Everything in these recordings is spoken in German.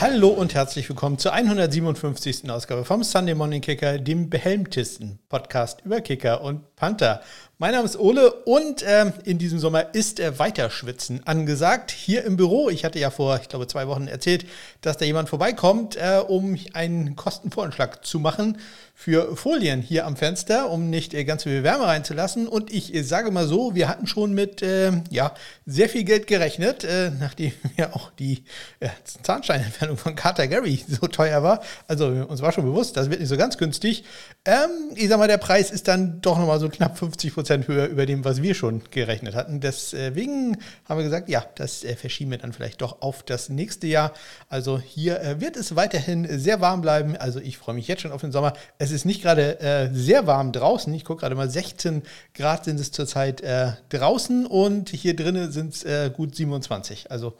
Hallo und herzlich willkommen zur 157. Ausgabe vom Sunday Morning Kicker, dem behelmtesten Podcast über Kicker und Panther. Mein Name ist Ole und ähm, in diesem Sommer ist äh, Weiterschwitzen angesagt. Hier im Büro, ich hatte ja vor, ich glaube, zwei Wochen erzählt, dass da jemand vorbeikommt, äh, um einen Kostenvoranschlag zu machen für Folien hier am Fenster, um nicht äh, ganz viel Wärme reinzulassen. Und ich äh, sage mal so, wir hatten schon mit äh, ja, sehr viel Geld gerechnet, äh, nachdem ja auch die äh, Zahnsteinentfernung von Carter Gary so teuer war. Also uns war schon bewusst, das wird nicht so ganz günstig. Ähm, ich sag mal, der Preis ist dann doch nochmal so knapp 50 Prozent höher über dem, was wir schon gerechnet hatten. Deswegen haben wir gesagt, ja, das äh, verschieben wir dann vielleicht doch auf das nächste Jahr. Also hier wird es weiterhin sehr warm bleiben. Also ich freue mich jetzt schon auf den Sommer. Es es ist nicht gerade äh, sehr warm draußen. Ich gucke gerade mal, 16 Grad sind es zurzeit äh, draußen und hier drinnen sind es äh, gut 27. Also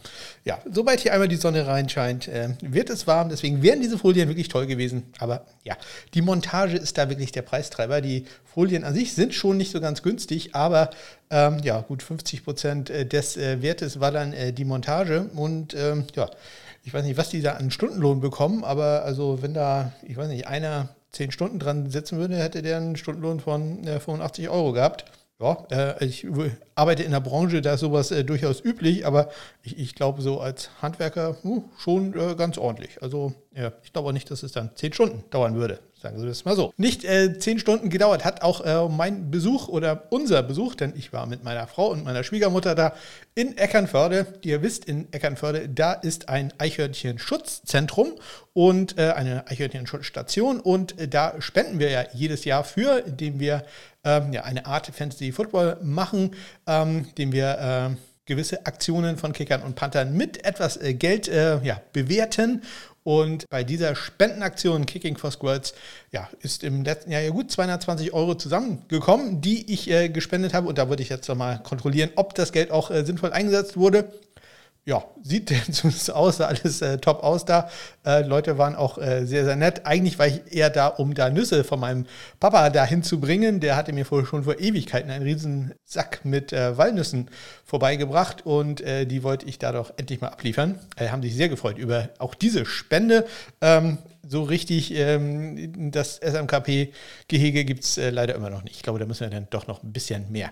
ja, sobald hier einmal die Sonne reinscheint, äh, wird es warm. Deswegen wären diese Folien wirklich toll gewesen. Aber ja, die Montage ist da wirklich der Preistreiber. Die Folien an sich sind schon nicht so ganz günstig, aber ähm, ja, gut 50 Prozent äh, des äh, Wertes war dann die Montage und ähm, ja, ich weiß nicht, was die da an Stundenlohn bekommen, aber also wenn da, ich weiß nicht, einer zehn Stunden dran sitzen würde, hätte der einen Stundenlohn von äh, 85 Euro gehabt. Ja, äh, ich arbeite in der Branche, da ist sowas äh, durchaus üblich, aber ich, ich glaube, so als Handwerker uh, schon äh, ganz ordentlich. Also ja, ich glaube auch nicht, dass es dann zehn Stunden dauern würde. Sagen Sie das mal so. Nicht äh, zehn Stunden gedauert hat auch äh, mein Besuch oder unser Besuch, denn ich war mit meiner Frau und meiner Schwiegermutter da in Eckernförde. Ihr wisst, in Eckernförde, da ist ein Eichhörnchen-Schutzzentrum und äh, eine Eichhörnchen-Schutzstation. Und äh, da spenden wir ja jedes Jahr für, indem wir ähm, ja, eine Art Fantasy Football machen, ähm, indem wir äh, gewisse Aktionen von Kickern und Panthern mit etwas äh, Geld äh, ja, bewerten. Und bei dieser Spendenaktion Kicking for Squirts ja, ist im letzten Jahr ja gut 220 Euro zusammengekommen, die ich äh, gespendet habe. Und da würde ich jetzt nochmal kontrollieren, ob das Geld auch äh, sinnvoll eingesetzt wurde ja, sieht zumindest aus, alles äh, top aus da. Äh, Leute waren auch äh, sehr, sehr nett. Eigentlich war ich eher da, um da Nüsse von meinem Papa dahin zu bringen. Der hatte mir vor, schon vor Ewigkeiten einen riesen Sack mit äh, Walnüssen vorbeigebracht und äh, die wollte ich da doch endlich mal abliefern. Äh, haben sich sehr gefreut über auch diese Spende. Ähm, so richtig ähm, das SMKP-Gehege gibt es leider immer noch nicht. Ich glaube, da müssen wir dann doch noch ein bisschen mehr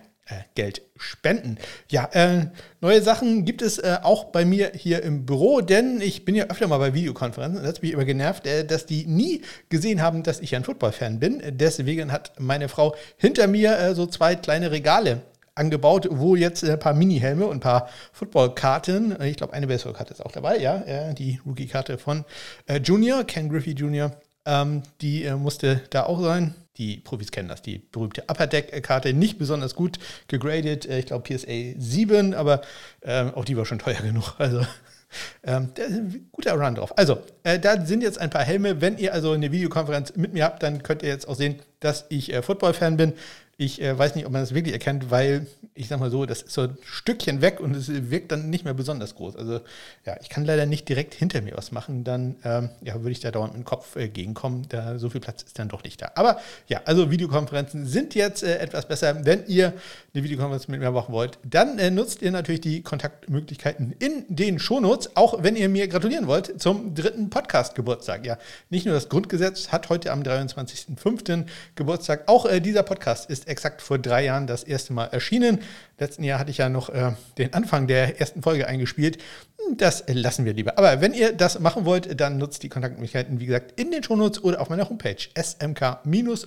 Geld spenden. Ja, äh, neue Sachen gibt es äh, auch bei mir hier im Büro, denn ich bin ja öfter mal bei Videokonferenzen. Das hat mich immer genervt, äh, dass die nie gesehen haben, dass ich ein Football-Fan bin. Deswegen hat meine Frau hinter mir äh, so zwei kleine Regale angebaut, wo jetzt ein paar Mini-Helme und ein paar Football-Karten, ich glaube, eine Baseball-Karte ist auch dabei, ja, die Rookie-Karte von Junior, Ken Griffey Junior, ähm, die musste da auch sein die Profis kennen das, die berühmte Upper Deck-Karte, nicht besonders gut gegradet, äh, ich glaube PSA 7, aber ähm, auch die war schon teuer genug. Also ähm, guter Run drauf. Also, äh, da sind jetzt ein paar Helme. Wenn ihr also eine Videokonferenz mit mir habt, dann könnt ihr jetzt auch sehen, dass ich äh, Football-Fan bin. Ich äh, weiß nicht, ob man das wirklich erkennt, weil ich sag mal so, das ist so ein Stückchen weg und es wirkt dann nicht mehr besonders groß. Also ja, ich kann leider nicht direkt hinter mir was machen, dann ähm, ja, würde ich da dauernd mit dem Kopf äh, gegenkommen. Da, so viel Platz ist dann doch nicht da. Aber ja, also Videokonferenzen sind jetzt äh, etwas besser. Wenn ihr eine Videokonferenz mit mir machen wollt, dann äh, nutzt ihr natürlich die Kontaktmöglichkeiten in den Shownotes, auch wenn ihr mir gratulieren wollt zum dritten Podcast-Geburtstag. Ja, nicht nur das Grundgesetz hat heute am 23.05. Geburtstag, auch äh, dieser Podcast ist exakt vor drei Jahren das erste Mal erschienen. Letzten Jahr hatte ich ja noch äh, den Anfang der ersten Folge eingespielt. Das lassen wir lieber. Aber wenn ihr das machen wollt, dann nutzt die Kontaktmöglichkeiten, wie gesagt, in den Shownotes oder auf meiner Homepage smk-blog.de.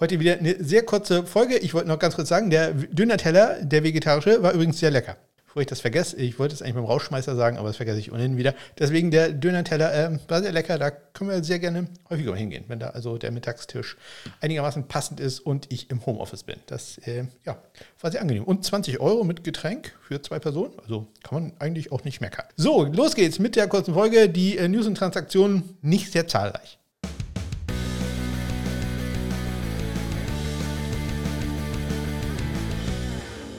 Heute wieder eine sehr kurze Folge. Ich wollte noch ganz kurz sagen, der Döner-Teller, der vegetarische, war übrigens sehr lecker bevor ich das vergesse, ich wollte es eigentlich beim Rauschmeißer sagen, aber das vergesse ich ohnehin wieder. Deswegen der Döner-Teller äh, war sehr lecker, da können wir sehr gerne häufiger hingehen, wenn da also der Mittagstisch einigermaßen passend ist und ich im Homeoffice bin. Das äh, ja, war sehr angenehm. Und 20 Euro mit Getränk für zwei Personen, also kann man eigentlich auch nicht meckern. So, los geht's mit der kurzen Folge. Die äh, News und Transaktionen nicht sehr zahlreich.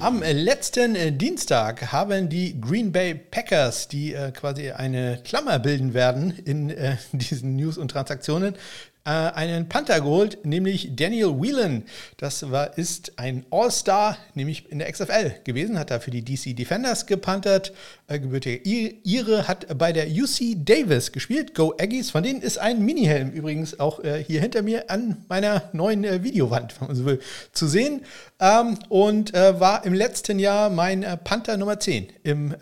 Am letzten äh, Dienstag haben die Green Bay Packers, die äh, quasi eine Klammer bilden werden in äh, diesen News und Transaktionen, äh, einen Panther geholt, nämlich Daniel Whelan. Das war, ist ein All-Star, nämlich in der XFL gewesen, hat da für die DC Defenders gepantert. Äh, gebürtiger Ire hat bei der UC Davis gespielt. Go Aggies, von denen ist ein Mini-Helm übrigens auch äh, hier hinter mir an meiner neuen äh, Videowand, wenn man so will, zu sehen. Ähm, und äh, war im letzten Jahr mein äh, Panther Nummer 10 im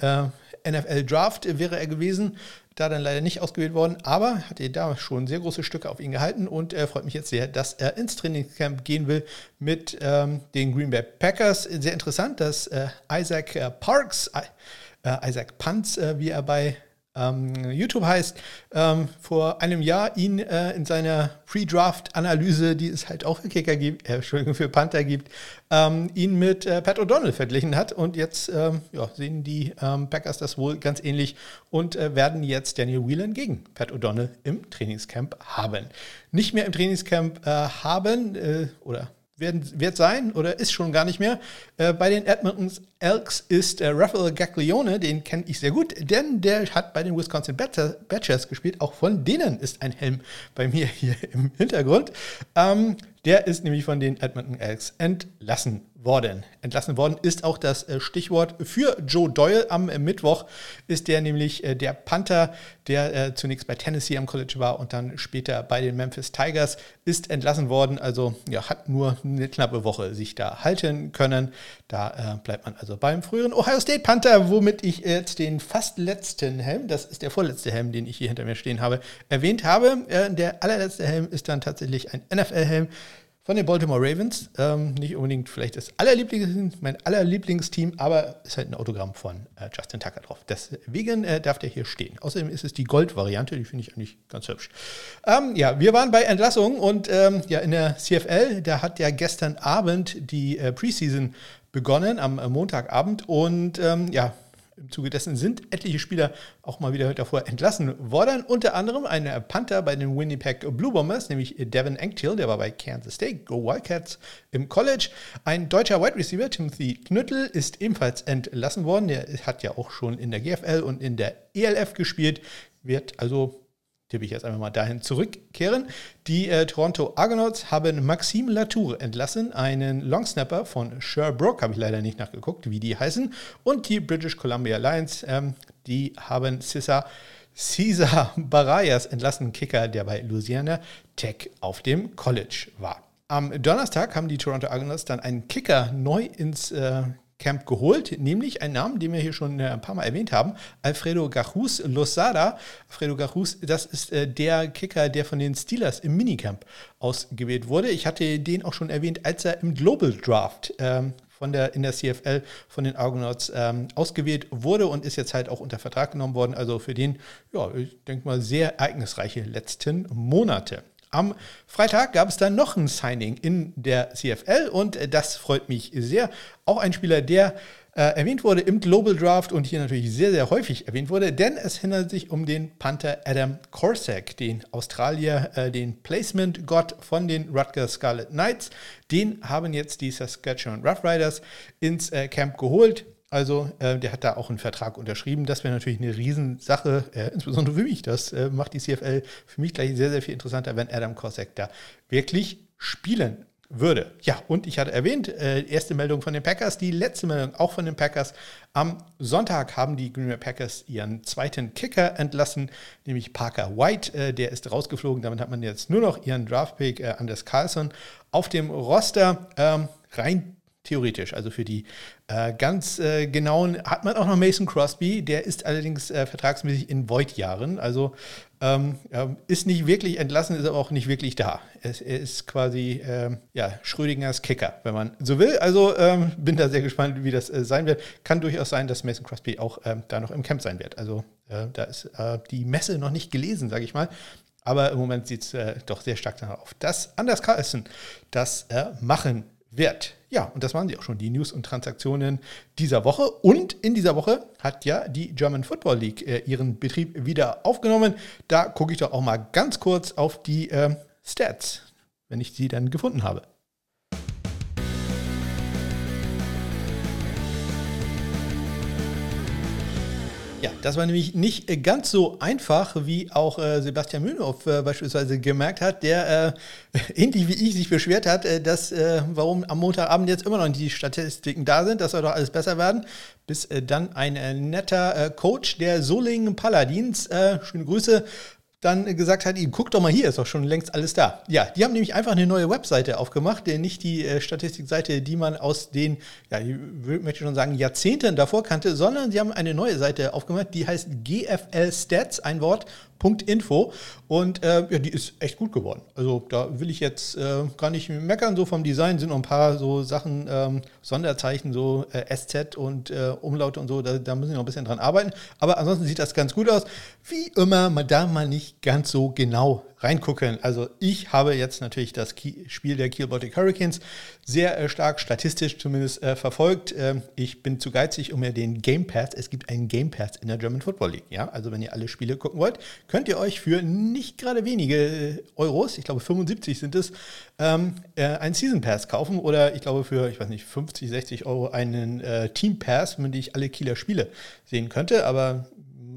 NFL Draft wäre er gewesen da dann leider nicht ausgewählt worden, aber hat er da schon sehr große Stücke auf ihn gehalten und er freut mich jetzt sehr, dass er ins Trainingscamp gehen will mit ähm, den Green Bay Packers. Sehr interessant, dass äh, Isaac äh, Parks, äh, Isaac Punts, äh, wie er bei YouTube heißt, ähm, vor einem Jahr ihn äh, in seiner Pre-Draft-Analyse, die es halt auch für Kicker gibt, äh, Entschuldigung, für Panther gibt, ähm, ihn mit äh, Pat O'Donnell verglichen hat. Und jetzt ähm, ja, sehen die ähm, Packers das wohl ganz ähnlich und äh, werden jetzt Daniel Whelan gegen Pat O'Donnell im Trainingscamp haben. Nicht mehr im Trainingscamp äh, haben äh, oder werden, wird sein oder ist schon gar nicht mehr. Äh, bei den Edmonton Elks ist äh, Raphael Gaglione, den kenne ich sehr gut, denn der hat bei den Wisconsin Badgers gespielt. Auch von denen ist ein Helm bei mir hier im Hintergrund. Ähm, der ist nämlich von den Edmonton Elks entlassen worden. Entlassen worden ist auch das äh, Stichwort für Joe Doyle. Am äh, Mittwoch ist der nämlich äh, der Panther, der zunächst bei Tennessee am College war und dann später bei den Memphis Tigers, ist entlassen worden. Also ja, hat nur eine knappe Woche sich da halten können. Da bleibt man also beim früheren Ohio State Panther, womit ich jetzt den fast letzten Helm, das ist der vorletzte Helm, den ich hier hinter mir stehen habe, erwähnt habe. der allerletzte Helm ist dann tatsächlich ein NFL-Helm von den Baltimore Ravens. Ähm, nicht unbedingt vielleicht das allerlieblings, mein allerlieblingsteam, aber ist halt ein Autogramm von äh, Justin Tucker drauf. Deswegen äh, darf der hier stehen. Außerdem ist es die Gold-Variante, die finde ich eigentlich ganz hübsch. Ähm, ja, wir waren bei Entlassungen und ähm, ja, in der CFL, da hat ja gestern Abend die äh, Preseason begonnen, am äh, Montagabend. Und ähm, ja, im Zuge dessen sind etliche Spieler auch mal wieder davor entlassen worden. Unter anderem ein Panther bei den Winnipeg Blue Bombers, nämlich Devin Engtil, der war bei Kansas State, Go Wildcats im College. Ein deutscher Wide Receiver, Timothy Knüttel, ist ebenfalls entlassen worden. Der hat ja auch schon in der GFL und in der ELF gespielt, wird also tippe ich jetzt einfach mal dahin zurückkehren. Die äh, Toronto Argonauts haben Maxime Latour entlassen, einen Longsnapper von Sherbrooke, habe ich leider nicht nachgeguckt, wie die heißen. Und die British Columbia Lions, ähm, die haben Cesar Cesar Barayas entlassen, Kicker, der bei Louisiana Tech auf dem College war. Am Donnerstag haben die Toronto Argonauts dann einen Kicker neu ins äh, Camp geholt, nämlich einen Namen, den wir hier schon äh, ein paar Mal erwähnt haben, Alfredo Garrus Losada. Alfredo Garrus, das ist äh, der Kicker, der von den Steelers im Minicamp ausgewählt wurde. Ich hatte den auch schon erwähnt, als er im Global Draft ähm, von der, in der CFL von den Argonauts ähm, ausgewählt wurde und ist jetzt halt auch unter Vertrag genommen worden. Also für den, ja, ich denke mal, sehr ereignisreiche letzten Monate. Am Freitag gab es dann noch ein Signing in der CFL und das freut mich sehr. Auch ein Spieler, der äh, erwähnt wurde im Global Draft und hier natürlich sehr, sehr häufig erwähnt wurde, denn es handelt sich um den Panther Adam Corsack, den Australier, äh, den Placement-Gott von den Rutgers Scarlet Knights. Den haben jetzt die Saskatchewan Roughriders ins äh, Camp geholt. Also äh, der hat da auch einen Vertrag unterschrieben. Das wäre natürlich eine Riesensache, äh, insbesondere für mich. Das äh, macht die CFL für mich gleich sehr, sehr viel interessanter, wenn Adam Kosek da wirklich spielen würde. Ja, und ich hatte erwähnt, äh, erste Meldung von den Packers, die letzte Meldung auch von den Packers. Am Sonntag haben die Green Bay Packers ihren zweiten Kicker entlassen, nämlich Parker White. Äh, der ist rausgeflogen. Damit hat man jetzt nur noch ihren Draftpick äh, Anders Carlson auf dem Roster. Ähm, rein theoretisch. Also für die äh, ganz äh, genauen hat man auch noch Mason Crosby, der ist allerdings äh, vertragsmäßig in Void-Jahren. Also ähm, ist nicht wirklich entlassen, ist aber auch nicht wirklich da. Es, er ist quasi ähm, ja, Schrödingers Kicker, wenn man so will. Also ähm, bin da sehr gespannt, wie das äh, sein wird. Kann durchaus sein, dass Mason Crosby auch ähm, da noch im Camp sein wird. Also äh, da ist äh, die Messe noch nicht gelesen, sage ich mal. Aber im Moment sieht es doch sehr stark danach auf, dass Anders Carlson das machen wird. Ja, und das waren sie auch schon, die News und Transaktionen dieser Woche. Und in dieser Woche hat ja die German Football League äh, ihren Betrieb wieder aufgenommen. Da gucke ich doch auch mal ganz kurz auf die äh, Stats, wenn ich sie dann gefunden habe. Ja, das war nämlich nicht ganz so einfach, wie auch äh, Sebastian Mühlenhoff äh, beispielsweise gemerkt hat, der äh, ähnlich wie ich sich beschwert hat, äh, dass äh, warum am Montagabend jetzt immer noch die Statistiken da sind, das soll doch alles besser werden, bis äh, dann ein netter Coach der Solingen Paladins, schöne Grüße, dann gesagt hat, guckt doch mal hier, ist doch schon längst alles da. Ja, die haben nämlich einfach eine neue Webseite aufgemacht, nicht die äh, Statistikseite, die man aus den, ja, ich möchte schon sagen, Jahrzehnten davor kannte, sondern sie haben eine neue Seite aufgemacht, die heißt GFL Stats, ein Wort, Info und äh, ja, die ist echt gut geworden. Also da will ich jetzt äh, gar nicht meckern, so vom Design sind noch ein paar so Sachen, ähm, Sonderzeichen, so äh, SZ und äh, Umlaute und so, da, da, müssen wir noch ein bisschen dran arbeiten. Aber ansonsten sieht das ganz gut aus. Wie immer, man darf mal nicht ganz so genau reingucken. Also ich habe jetzt natürlich das Spiel der Kiel Baltic Hurricanes sehr äh, stark statistisch zumindest äh, verfolgt. Ähm, ich bin zu geizig, um mir den Game Pass, es gibt einen Game Pass in der German Football League. Ja? Also wenn ihr alle Spiele gucken wollt, könnt ihr euch für nicht gerade wenige äh, Euros, ich glaube 75 sind es, ähm, äh, einen Season Pass kaufen oder ich glaube für, ich weiß nicht, 50, 60 Euro einen äh, Team Pass, mit dem ich alle Kieler Spiele sehen könnte. Aber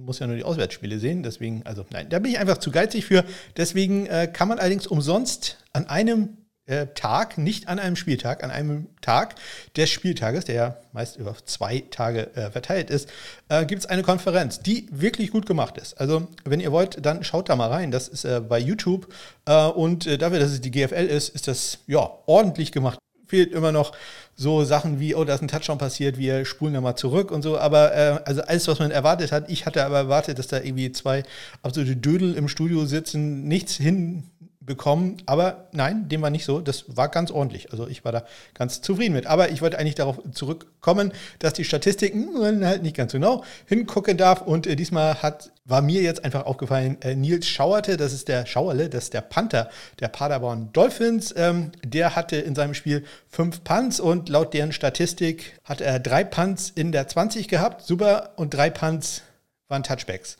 muss ja nur die Auswärtsspiele sehen. Deswegen, also nein, da bin ich einfach zu geizig für. Deswegen äh, kann man allerdings umsonst an einem äh, Tag, nicht an einem Spieltag, an einem Tag des Spieltages, der ja meist über zwei Tage äh, verteilt ist, äh, gibt es eine Konferenz, die wirklich gut gemacht ist. Also, wenn ihr wollt, dann schaut da mal rein. Das ist äh, bei YouTube. Äh, und äh, dafür, dass es die GFL ist, ist das ja ordentlich gemacht fehlt immer noch so Sachen wie, oh, da ist ein Touchdown passiert, wir spulen da mal zurück und so. Aber äh, also alles, was man erwartet hat, ich hatte aber erwartet, dass da irgendwie zwei absolute Dödel im Studio sitzen, nichts hin bekommen. Aber nein, dem war nicht so. Das war ganz ordentlich. Also ich war da ganz zufrieden mit. Aber ich wollte eigentlich darauf zurückkommen, dass die Statistiken halt nicht ganz genau hingucken darf. Und äh, diesmal hat, war mir jetzt einfach aufgefallen, äh, Nils Schauerte, das ist der Schauerle, das ist der Panther der Paderborn Dolphins. Ähm, der hatte in seinem Spiel fünf Punts und laut deren Statistik hat er drei Punts in der 20 gehabt. Super. Und drei Punts waren Touchbacks.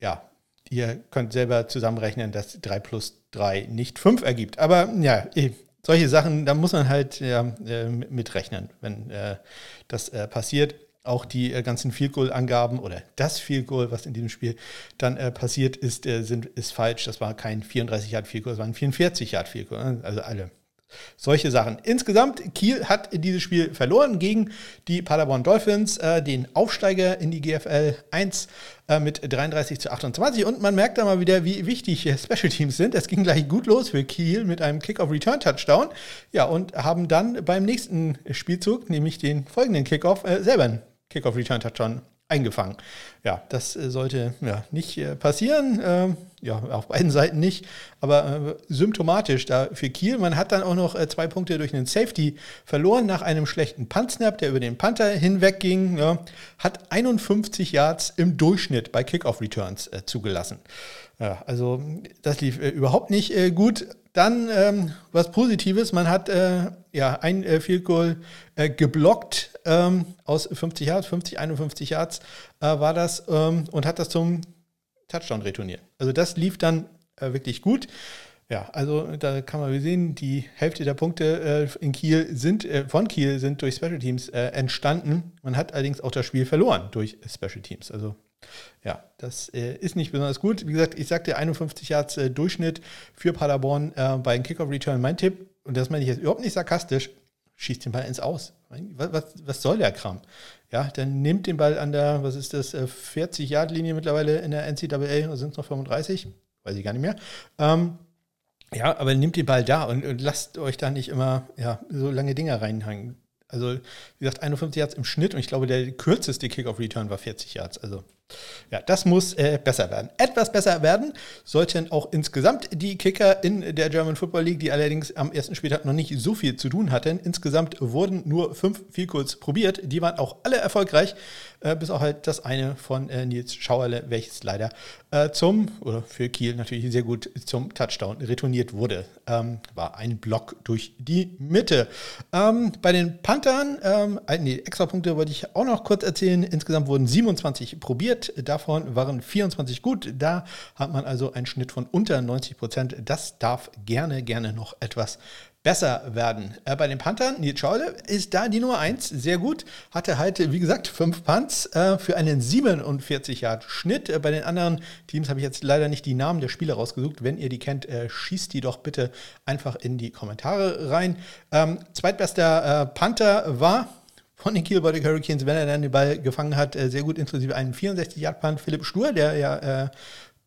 Ja, ihr könnt selber zusammenrechnen, dass 3 plus 3 nicht 5 ergibt. Aber ja, eh, solche Sachen, da muss man halt ja, äh, mitrechnen, wenn äh, das äh, passiert. Auch die äh, ganzen Field Goal Angaben oder das Field Goal, was in diesem Spiel dann äh, passiert ist, äh, sind, ist falsch. Das war kein 34 Yard Field Goal, das war ein 44 Yard Field Goal. Also alle solche Sachen. Insgesamt, Kiel hat dieses Spiel verloren gegen die Paderborn Dolphins, äh, den Aufsteiger in die GFL 1 äh, mit 33 zu 28. Und man merkt da mal wieder, wie wichtig Special Teams sind. Es ging gleich gut los für Kiel mit einem Kick-Off-Return-Touchdown. Ja, und haben dann beim nächsten Spielzug, nämlich den folgenden Kickoff, äh, selber einen Kick-Off-Return-Touchdown eingefangen. Ja, das äh, sollte ja nicht äh, passieren. Ähm, ja, auf beiden Seiten nicht, aber äh, symptomatisch da für Kiel. Man hat dann auch noch zwei Punkte durch einen Safety verloren nach einem schlechten Puntsnap, der über den Panther hinwegging. Ja, hat 51 Yards im Durchschnitt bei Kickoff-Returns zugelassen. Ja, also das lief überhaupt nicht gut. Dann ähm, was Positives, man hat äh, ja ein äh, Field Goal äh, geblockt ähm, aus 50 Yards, 50, 51 Yards äh, war das ähm, und hat das zum Touchdown retourniert. Also das lief dann äh, wirklich gut. Ja, also da kann man sehen, die Hälfte der Punkte äh, in Kiel sind, von Kiel sind durch Special Teams entstanden. Man hat allerdings auch das Spiel verloren durch Special Teams. Also ja, das äh, ist nicht besonders gut. Wie gesagt, ich sagte 51 Yards äh, Durchschnitt für Paderborn äh, bei einem Kickoff-Return. Mein Tipp, und das meine ich jetzt überhaupt nicht sarkastisch, schießt den Ball ins Aus. Was, was, was soll der Kram? Ja, dann nimmt den Ball an der, was ist das, 40-Yard-Linie äh, mittlerweile in der NCAA, oder sind es noch 35? Weiß ich gar nicht mehr. Ähm, ja, aber nimmt den Ball da und, und, lasst euch da nicht immer ja, so lange Dinger reinhängen. Also, wie gesagt, 51 Yards im Schnitt und ich glaube, der kürzeste Kick-Off-Return war 40 Yards. Also, ja, das muss äh, besser werden. Etwas besser werden sollten auch insgesamt die Kicker in der German Football League, die allerdings am ersten Spieltag noch nicht so viel zu tun hatten. Insgesamt wurden nur fünf Vielkurs probiert. Die waren auch alle erfolgreich, äh, bis auch halt das eine von äh, Nils Schauerle, welches leider äh, zum, oder für Kiel natürlich sehr gut zum Touchdown retourniert wurde. Ähm, war ein Block durch die Mitte. Ähm, bei den Panthern, ähm, nee, extra Punkte wollte ich auch noch kurz erzählen. Insgesamt wurden 27 probiert probiert. Davon waren 24 gut. Da hat man also einen Schnitt von unter 90 Prozent. Das darf gerne, gerne noch etwas besser werden. Äh, bei den Panthern, Nils Schaule ist da die Nummer 1, sehr gut. Hatte halt, wie gesagt, 5 Punts äh, für einen 47 Yard Schnitt. Äh, bei den anderen Teams habe ich jetzt leider nicht die Namen der Spieler rausgesucht. Wenn ihr die kennt, äh, schießt die doch bitte einfach in die Kommentare rein. Ähm, zweitbester äh, Panther war von den Kiel Hurricanes, wenn er dann den Ball gefangen hat, äh, sehr gut inklusive einen 64-Yard-Punt. Philipp Stur, der ja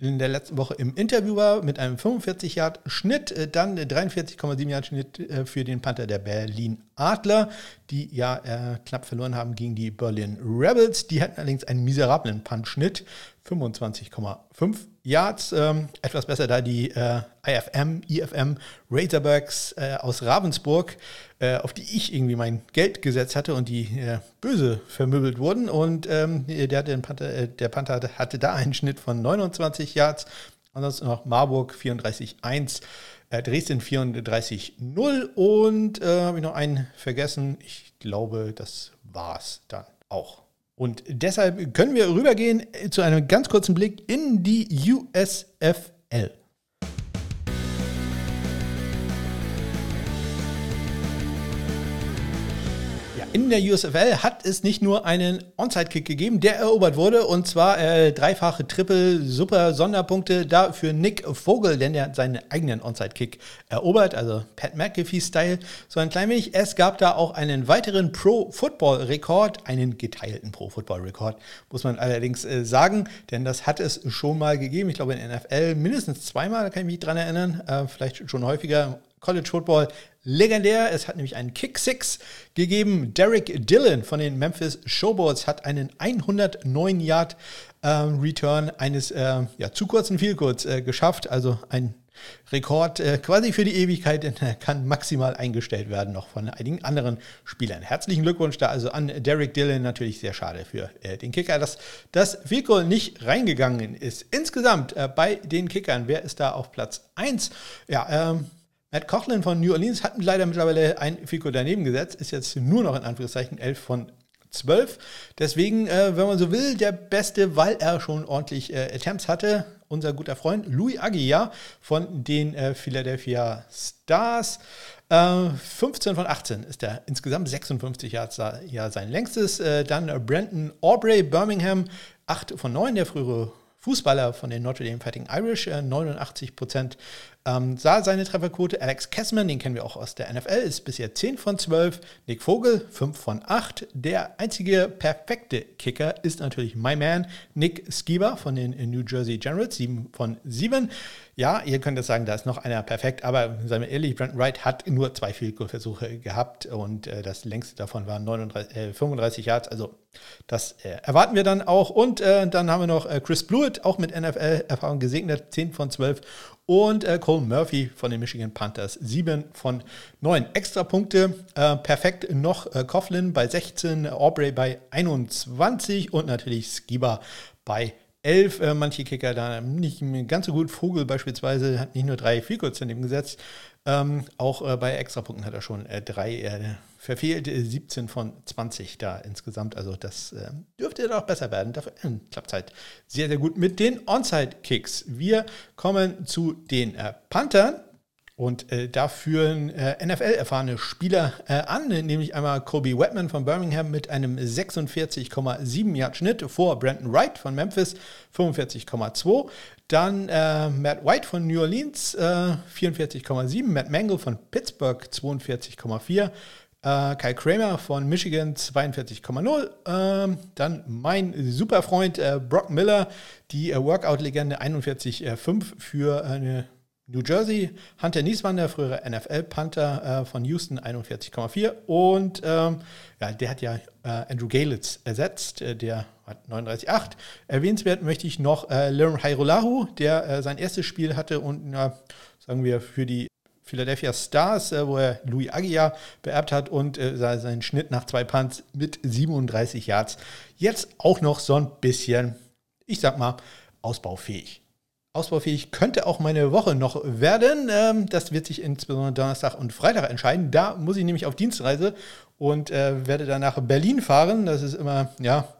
in der letzten Woche im Interview war mit einem 45-Yard-Schnitt, äh, dann 43,7-Yard-Schnitt äh, für den Panther der Berlin Adler, die ja äh, knapp verloren haben gegen die Berlin Rebels. Die hatten allerdings einen miserablen Punt-Schnitt, 25,5 Yards. Ähm, etwas besser da die äh, IFM, IFM Razorbacks äh, aus Ravensburg, äh, auf die ich irgendwie mein Geld gesetzt hatte und die äh, böse vermöbelt wurden. Und ähm, der, hatte Panther, äh, der Panther hatte da einen Schnitt von 29 Yards. Ansonsten noch Marburg 34,1. Äh, Dresden 34,0 und habe ich noch einen vergessen. Ich glaube, das war's dann auch. Und deshalb können wir rübergehen zu einem ganz kurzen Blick in die USFL. In der USFL hat es nicht nur einen Onside-Kick gegeben, der erobert wurde, und zwar äh, dreifache Triple, super Sonderpunkte da für Nick Vogel, denn der hat seinen eigenen Onside-Kick erobert, also Pat McAfee-Style, so ein klein wenig. Es gab da auch einen weiteren Pro-Football-Rekord, einen geteilten Pro-Football-Rekord, muss man allerdings äh, sagen, denn das hat es schon mal gegeben. Ich glaube in der NFL mindestens zweimal, da kann ich mich dran erinnern, äh, vielleicht schon häufiger. College Football legendär. Es hat nämlich einen Kick Six gegeben. Derek Dillon von den Memphis Showboats hat einen 109 Yard äh, Return eines äh, ja, zu kurzen Vielkurz äh, geschafft. Also ein Rekord äh, quasi für die Ewigkeit, denn er kann maximal eingestellt werden, noch von einigen anderen Spielern. Herzlichen Glückwunsch da also an Derek Dillon. Natürlich sehr schade für äh, den Kicker, dass das Field nicht reingegangen ist. Insgesamt äh, bei den Kickern, wer ist da auf Platz 1? Ja, ähm, Matt Coughlin von New Orleans hat leider mittlerweile ein Fico daneben gesetzt, ist jetzt nur noch in Anführungszeichen 11 von 12. Deswegen, äh, wenn man so will, der Beste, weil er schon ordentlich äh, Attempts hatte. Unser guter Freund Louis Aguiar von den äh, Philadelphia Stars. 15 äh, von 18 ist er insgesamt 56 Yards ja sein längstes. Äh, dann Brandon Aubrey Birmingham 8 von 9, der frühere Fußballer von den Notre Dame Fighting Irish, 89 äh, Prozent ähm, sah seine Trefferquote. Alex Kessman, den kennen wir auch aus der NFL, ist bisher 10 von 12. Nick Vogel 5 von 8. Der einzige perfekte Kicker ist natürlich my man Nick Skiba von den New Jersey Generals, 7 von 7. Ja, ihr könnt jetzt sagen, da ist noch einer perfekt, aber seien wir ehrlich, Brandon Wright hat nur zwei Field gehabt und äh, das längste davon waren 39, äh, 35 Yards. Also das äh, erwarten wir dann auch. Und äh, dann haben wir noch äh, Chris Blewett, auch mit NFL-Erfahrung gesegnet, 10 von 12. Und äh, Cole Murphy von den Michigan Panthers, 7 von 9. Extra Punkte, äh, perfekt noch äh, Coughlin bei 16, Aubrey bei 21 und natürlich Skiba bei 11. Äh, manche Kicker da nicht ganz so gut. Vogel beispielsweise hat nicht nur drei Vielkurz daneben gesetzt, ähm, auch äh, bei Extrapunkten hat er schon äh, drei äh, verfehlt, 17 von 20 da insgesamt. Also das äh, dürfte doch besser werden. Dafür äh, klappt es halt sehr, sehr gut mit den Onside-Kicks. Wir kommen zu den äh, Panthern. Und äh, da führen äh, NFL-erfahrene Spieler äh, an, nämlich einmal Kobe Wetman von Birmingham mit einem 46,7 Yard Schnitt vor Brandon Wright von Memphis 45,2. Dann äh, Matt White von New Orleans 44,7, äh, Matt Mangle von Pittsburgh 42,4. Äh, Kyle Kramer von Michigan 42,0. Ähm, dann mein super Freund äh, Brock Miller, die äh, Workout-Legende 41,5 für eine New Jersey, Hunter Nieswander, frühere NFL-Panther äh, von Houston, 41,4. Und ähm, ja, der hat ja äh, Andrew Galitz ersetzt, äh, der hat 39,8. Erwähnenswert möchte ich noch äh, Liram Hairolahu, der äh, sein erstes Spiel hatte und, sagen wir, für die Philadelphia Stars, äh, wo er Louis Aguiar beerbt hat und äh, seinen Schnitt nach zwei Punts mit 37 Yards. Jetzt auch noch so ein bisschen, ich sag mal, ausbaufähig. Ausbaufähig könnte auch meine Woche noch werden. Ähm, das wird sich insbesondere Donnerstag und Freitag entscheiden. Da muss ich nämlich auf Dienstreise und äh, werde dann nach Berlin fahren. Das ist immer, ja,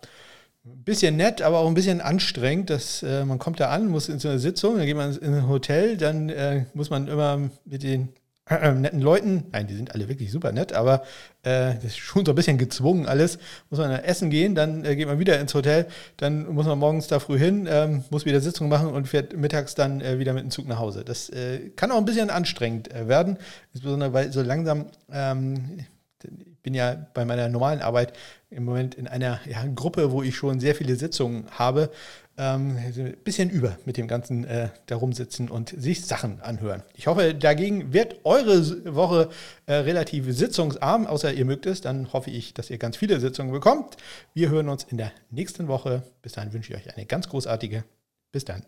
ein bisschen nett, aber auch ein bisschen anstrengend. Dass, äh, man kommt da an, muss in so eine Sitzung, dann geht man in ein Hotel, dann äh, muss man immer mit den äh, netten Leuten. Nein, die sind alle wirklich super nett, aber äh, das ist schon so ein bisschen gezwungen alles. Muss man essen gehen, dann äh, geht man wieder ins Hotel, dann muss man morgens da früh hin, ähm, muss wieder Sitzung machen und fährt mittags dann äh, wieder mit dem Zug nach Hause. Das äh, kann auch ein bisschen anstrengend äh, werden, insbesondere weil so langsam, ähm, bin ja bei meiner normalen Arbeit im Moment in einer ja, Gruppe, wo ich schon sehr viele Sitzungen habe ähm, ein bisschen über mit dem ganzen äh, da rumsitzen und sich Sachen anhören. Ich hoffe, dagegen wird eure Woche äh, relativ sitzungsarm, außer ihr mögt es. Dann hoffe ich, dass ihr ganz viele Sitzungen bekommt. Wir hören uns in der nächsten Woche. Bis dahin wünsche ich euch eine ganz großartige. Bis dann.